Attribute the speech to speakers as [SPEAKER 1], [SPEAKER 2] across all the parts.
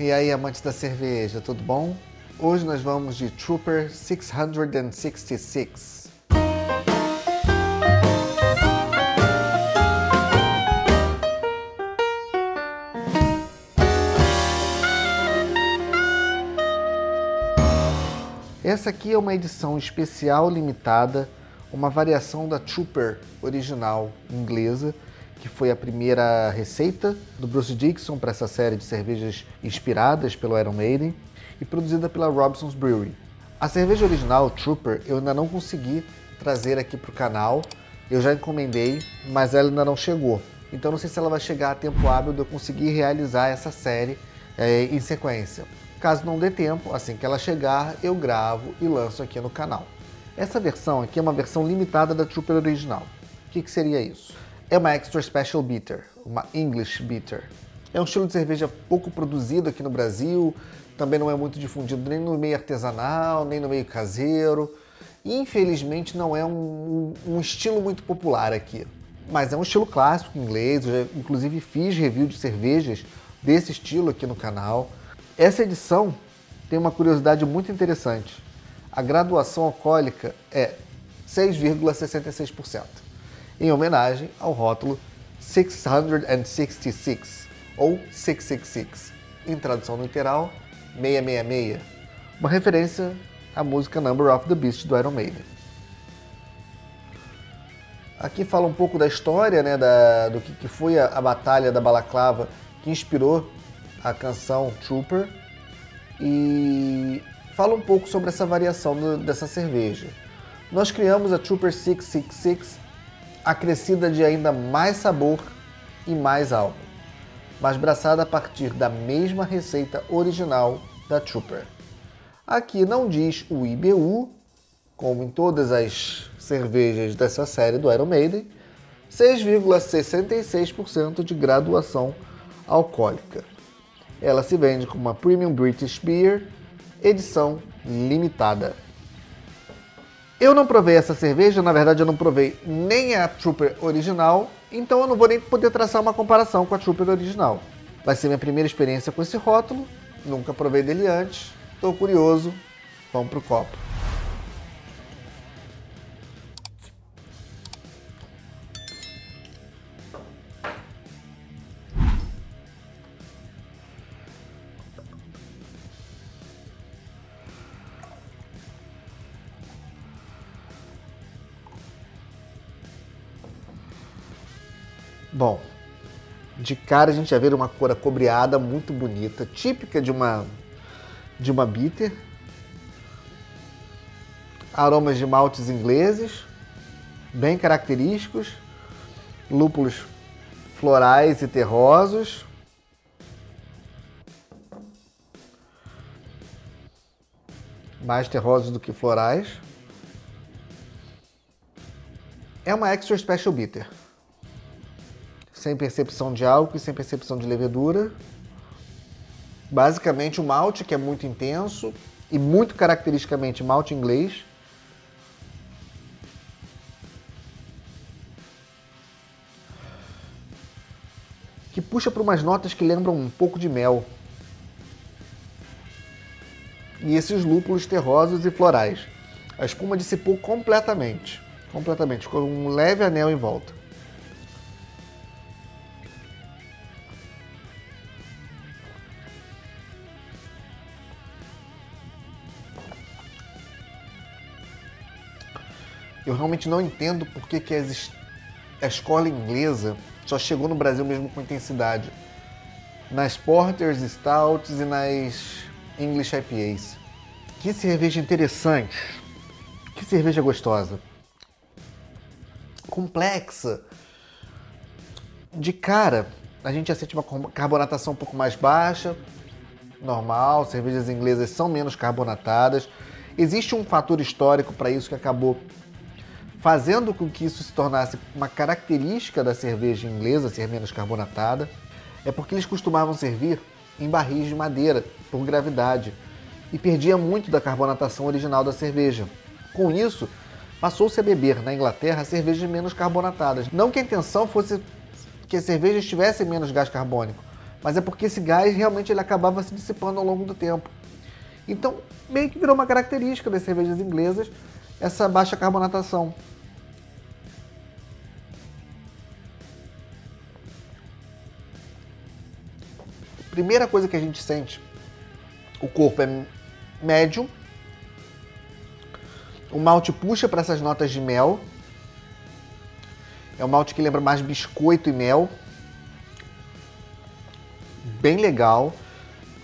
[SPEAKER 1] E aí, amantes da cerveja, tudo bom? Hoje nós vamos de Trooper 666. Essa aqui é uma edição especial limitada, uma variação da Trooper original inglesa, que foi a primeira receita do Bruce Dixon para essa série de cervejas inspiradas pelo Iron Maiden e produzida pela Robson's Brewery. A cerveja original, Trooper, eu ainda não consegui trazer aqui para o canal, eu já encomendei, mas ela ainda não chegou. Então não sei se ela vai chegar a tempo hábil de eu conseguir realizar essa série é, em sequência. Caso não dê tempo, assim que ela chegar, eu gravo e lanço aqui no canal. Essa versão aqui é uma versão limitada da Trooper original. O que, que seria isso? É uma Extra Special Bitter, uma English Bitter. É um estilo de cerveja pouco produzido aqui no Brasil, também não é muito difundido nem no meio artesanal, nem no meio caseiro. Infelizmente não é um, um, estilo muito popular aqui. Mas é um estilo clássico inglês, eu já, inclusive fiz review de cervejas desse estilo aqui no canal. Essa edição tem uma curiosidade muito interessante. A graduação alcoólica é 6,66% em homenagem ao rótulo 666 ou 666, em tradução literal 666, uma referência à música Number of the Beast do Iron Maiden. Aqui fala um pouco da história, né, da, do que, que foi a, a batalha da Balaclava que inspirou a canção Trooper e fala um pouco sobre essa variação do, dessa cerveja. Nós criamos a Trooper 666 acrescida de ainda mais sabor e mais álcool, mas braçada a partir da mesma receita original da Trooper. Aqui não diz o IBU, como em todas as cervejas dessa série do Iron Maiden, 6,66% de graduação alcoólica. Ela se vende como uma Premium British Beer, edição limitada. Eu não provei essa cerveja, na verdade eu não provei nem a Trooper original, então eu não vou nem poder traçar uma comparação com a Trooper original. Vai ser minha primeira experiência com esse rótulo, nunca provei dele antes, estou curioso, vamos pro copo. Bom, de cara a gente já vê uma cor acobreada muito bonita, típica de uma de uma bitter. Aromas de maltes ingleses, bem característicos, lúpulos florais e terrosos. Mais terrosos do que florais. É uma Extra Special Bitter sem percepção de álcool e sem percepção de levedura. Basicamente o malte que é muito intenso e muito caracteristicamente malte inglês. Que puxa para umas notas que lembram um pouco de mel. E esses lúpulos terrosos e florais. A espuma dissipou completamente. Completamente. Ficou um leve anel em volta. Eu realmente não entendo por que, que a escola inglesa só chegou no Brasil mesmo com intensidade. Nas Porters, Stouts e nas English IPAs. Que cerveja interessante. Que cerveja gostosa. Complexa. De cara, a gente já sente uma carbonatação um pouco mais baixa. Normal, cervejas inglesas são menos carbonatadas. Existe um fator histórico para isso que acabou fazendo com que isso se tornasse uma característica da cerveja inglesa ser menos carbonatada, é porque eles costumavam servir em barris de madeira por gravidade e perdia muito da carbonatação original da cerveja. Com isso, passou-se a beber na Inglaterra cervejas menos carbonatadas. Não que a intenção fosse que as cervejas tivessem menos gás carbônico, mas é porque esse gás realmente ele acabava se dissipando ao longo do tempo. Então, meio que virou uma característica das cervejas inglesas essa baixa carbonatação. Primeira coisa que a gente sente, o corpo é médio, o malte puxa para essas notas de mel. É um malte que lembra mais biscoito e mel. Bem legal.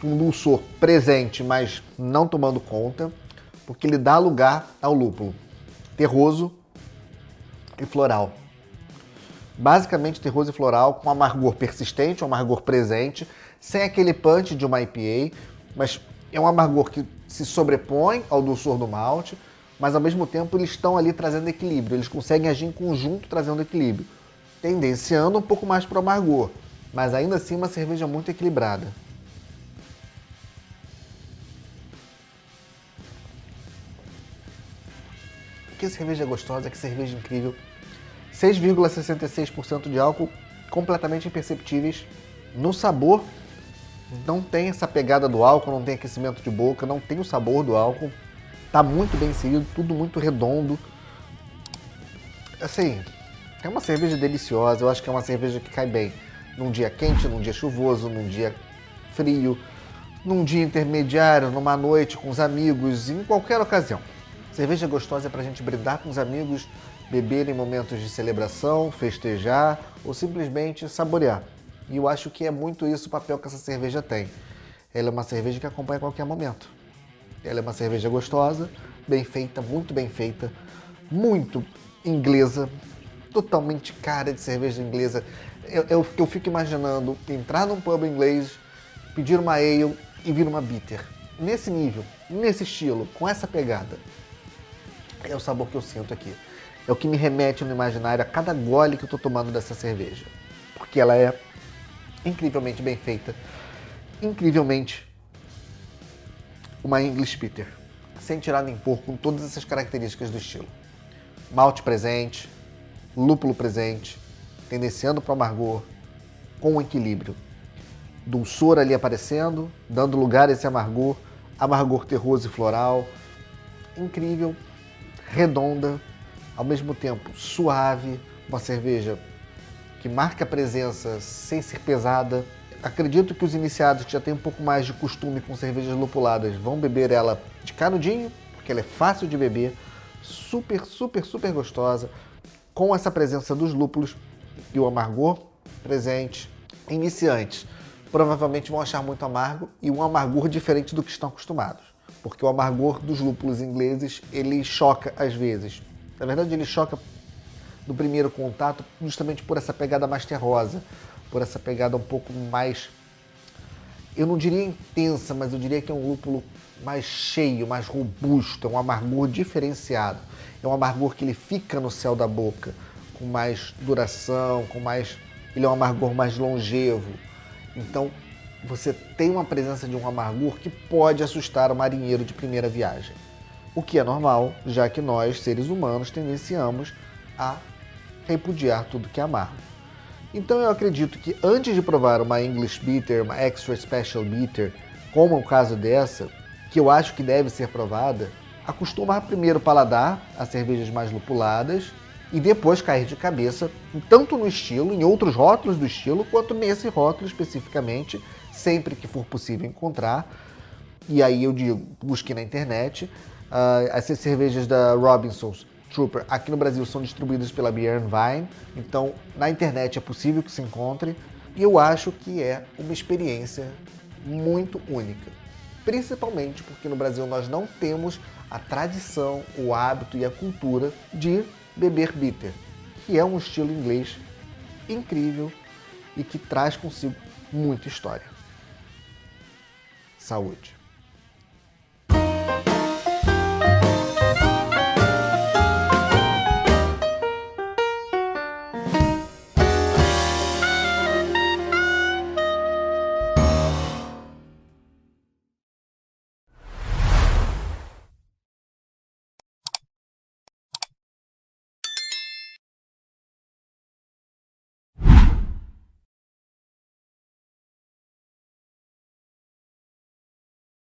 [SPEAKER 1] Um dulçor presente, mas não tomando conta, porque ele dá lugar ao lúpulo. Terroso e floral. Basicamente terroso e floral com amargor persistente, um amargor presente, sem aquele punch de uma IPA, mas é um amargor que se sobrepõe ao dulçor do malte, mas ao mesmo tempo eles estão ali trazendo equilíbrio, eles conseguem agir em conjunto trazendo equilíbrio, tendenciando um pouco mais para o amargor, mas ainda assim uma cerveja muito equilibrada. Que cerveja gostosa, que cerveja incrível. 6,66% de álcool, completamente imperceptíveis. No sabor, não tem essa pegada do álcool, não tem aquecimento de boca, não tem o sabor do álcool. Tá muito bem inserido, tudo muito redondo. Assim, é uma cerveja deliciosa, eu acho que é uma cerveja que cai bem num dia quente, num dia chuvoso, num dia frio, num dia intermediário, numa noite com os amigos, em qualquer ocasião. Cerveja gostosa é pra gente brindar com os amigos, beber em momentos de celebração, festejar ou simplesmente saborear. E eu acho que é muito isso o papel que essa cerveja tem. Ela é uma cerveja que acompanha qualquer momento. Ela é uma cerveja gostosa, bem feita, muito bem feita, muito inglesa, totalmente cara de cerveja inglesa. Eu, eu, eu fico imaginando entrar num pub inglês, pedir uma ale e vir uma bitter. Nesse nível, nesse estilo, com essa pegada. É o sabor que eu sinto aqui. É o que me remete no imaginário a cada gole que eu estou tomando dessa cerveja. Porque ela é incrivelmente bem feita, incrivelmente uma English Bitter, sem tirar nem pôr, com todas essas características do estilo. Malte presente, lúpulo presente, tendenciando para o amargor, com um equilíbrio. Dulçor ali aparecendo, dando lugar a esse amargor, amargor terroso e floral. Incrível, redonda, ao mesmo tempo suave, uma cerveja que marca a presença sem ser pesada, acredito que os iniciados que já têm um pouco mais de costume com cervejas lupuladas vão beber ela de canudinho, porque ela é fácil de beber, super, super, super gostosa, com essa presença dos lúpulos e o amargor presente. Iniciantes provavelmente vão achar muito amargo e um amargor diferente do que estão acostumados, porque o amargor dos lúpulos ingleses ele choca às vezes. Na verdade, ele choca no primeiro contato justamente por essa pegada mais terrosa, por essa pegada um pouco mais, eu não diria intensa, mas eu diria que é um lúpulo mais cheio, mais robusto, é um amargor diferenciado. É um amargor que ele fica no céu da boca, com mais duração, com mais. Ele é um amargor mais longevo. Então você tem uma presença de um amargor que pode assustar o marinheiro de primeira viagem. O que é normal, já que nós, seres humanos, tendenciamos a repudiar tudo que é amargo. Então eu acredito que antes de provar uma English Bitter, uma Extra Special Bitter, como é o caso dessa, que eu acho que deve ser provada, acostumar primeiro o paladar a cervejas mais lupuladas e depois cair de cabeça, tanto no estilo, em outros rótulos do estilo, quanto nesse rótulo especificamente, sempre que for possível encontrar. E aí eu digo, busque na internet. Uh, essas cervejas da Robinsons Trooper aqui no Brasil são distribuídos pela Beer Vine, então na internet é possível que se encontre e eu acho que é uma experiência muito única. Principalmente porque no Brasil nós não temos a tradição, o hábito e a cultura de beber bitter, que é um estilo inglês incrível e que traz consigo muita história. Saúde!